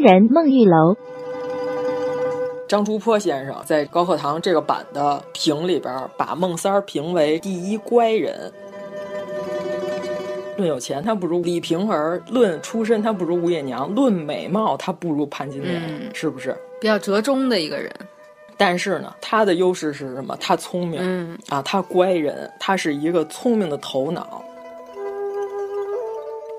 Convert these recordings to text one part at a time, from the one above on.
乖人孟玉楼。张竹坡先生在高课堂这个版的评里边，把孟三儿评为第一乖人。论有钱，他不如李瓶儿；论出身，他不如吴月娘；论美貌，他不如潘金莲，嗯是不是？比较折中的一个人。但是呢，他的优势是什么？他聪明，嗯啊，他乖人，他是一个聪明的头脑。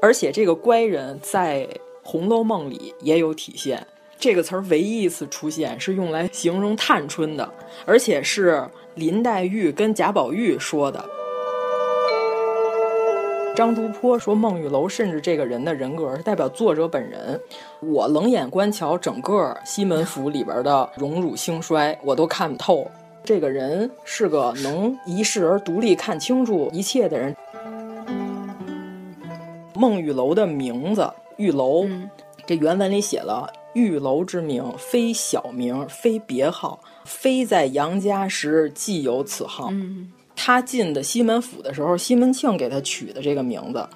而且这个乖人在《红楼梦》里也有体现。这个词儿唯一一次出现是用来形容探春的，而且是林黛玉跟贾宝玉说的。张竹坡说孟玉楼甚至这个人的人格是代表作者本人。我冷眼观瞧整个西门府里边的荣辱兴衰，我都看透。这个人是个能一世而独立看清楚一切的人。孟玉楼的名字玉楼，这原文里写了“玉楼之名，非小名，非别号，非在杨家时既有此号。”嗯，他进的西门府的时候，西门庆给他取的这个名字。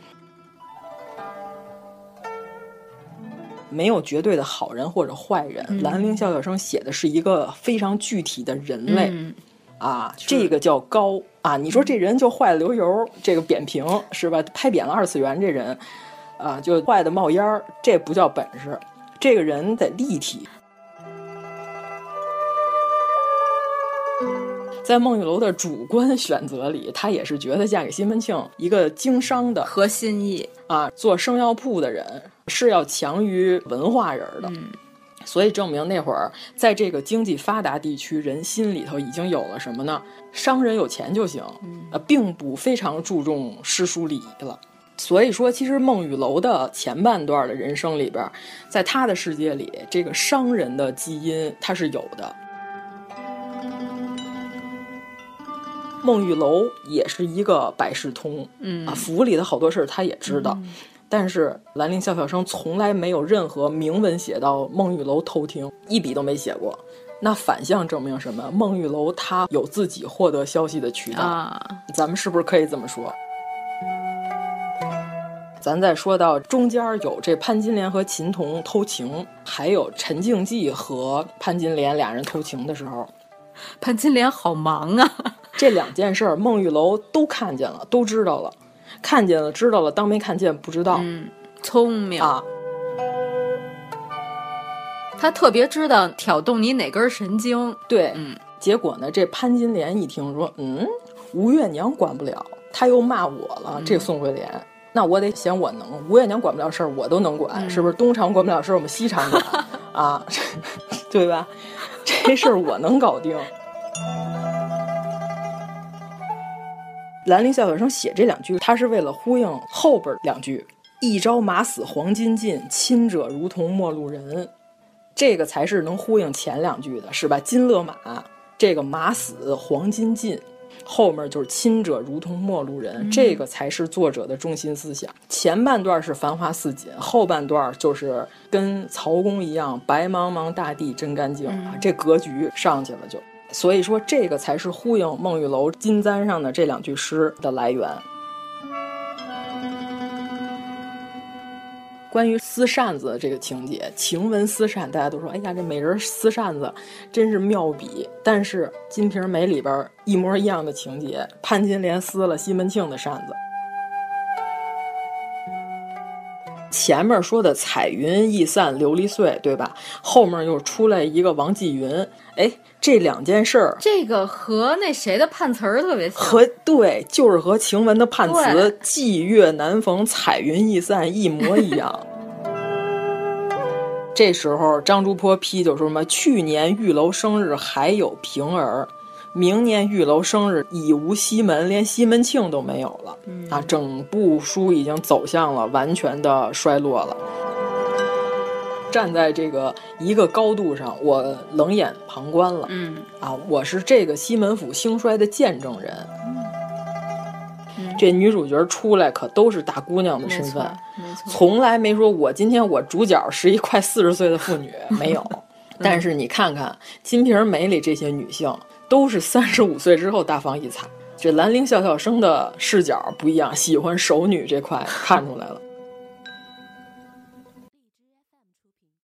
没有绝对的好人或者坏人，嗯兰陵笑笑生写的是一个非常具体的人类。嗯啊，这个叫高啊！你说这人就坏了流油，这个扁平是吧？拍扁了二次元这人，啊，就坏的冒烟儿，这不叫本事，这个人得立体。在孟玉楼的主观选择里，她也是觉得嫁给西门庆一个经商的合心意啊，做生药铺的人是要强于文化人的。嗯所以证明那会儿在这个经济发达地区，人心里头已经有了什么呢？商人有钱就行，呃，并不非常注重诗书礼仪了。所以说，其实孟玉楼的前半段的人生里边，在他的世界里，这个商人的基因他是有的。孟玉楼也是一个百事通，嗯啊，府里的好多事儿他也知道。但是兰陵笑笑生从来没有任何明文写到孟玉楼偷听，一笔都没写过。那反向证明什么？孟玉楼他有自己获得消息的渠道，啊，咱们是不是可以这么说？咱再说到中间有这潘金莲和秦童偷情，还有陈静济和潘金莲俩人偷情的时候，潘金莲好忙啊！这两件事儿孟玉楼都看见了，都知道了。看见了，知道了，当没看见不知道。嗯，聪明啊！他特别知道挑动你哪根神经。对，嗯。结果呢，这潘金莲一听说，嗯，吴月娘管不了，他又骂我了，嗯、这宋惠莲，那我得显我能。吴月娘管不了事儿，我都能管，嗯、是不是？东厂管不了事儿，我们西厂管 啊，对吧？这事儿我能搞定。兰陵笑笑生写这两句，他是为了呼应后边两句：“一朝马死黄金尽，亲者如同陌路人。”这个才是能呼应前两句的，是吧？金勒马，这个马死黄金尽，后面就是亲者如同陌路人，嗯、这个才是作者的中心思想。前半段是繁花似锦，后半段就是跟曹公一样，白茫茫大地真干净，嗯、这格局上去了就。所以说，这个才是呼应孟玉楼金簪上的这两句诗的来源。关于撕扇子这个情节，晴雯撕扇，大家都说：“哎呀，这美人撕扇子真是妙笔。”但是《金瓶梅》里边一模一样的情节，潘金莲撕了西门庆的扇子。前面说的彩云易散琉璃碎，对吧？后面又出来一个王继云，哎，这两件事儿，这个和那谁的判词儿特别像，和对，就是和晴雯的判词“霁月难逢，彩云易散”一模一样。这时候张竹坡批就说什么：“去年玉楼生日还有平儿。”明年玉楼生日已无西门，连西门庆都没有了、嗯、啊！整部书已经走向了完全的衰落了。站在这个一个高度上，我冷眼旁观了。嗯啊，我是这个西门府兴衰的见证人。嗯、这女主角出来可都是大姑娘的身份，从来没说我今天我主角是一快四十岁的妇女，没有。但是你看看《金瓶梅》里这些女性。都是三十五岁之后大放异彩。这兰陵笑笑生的视角不一样，喜欢熟女这块看出来了。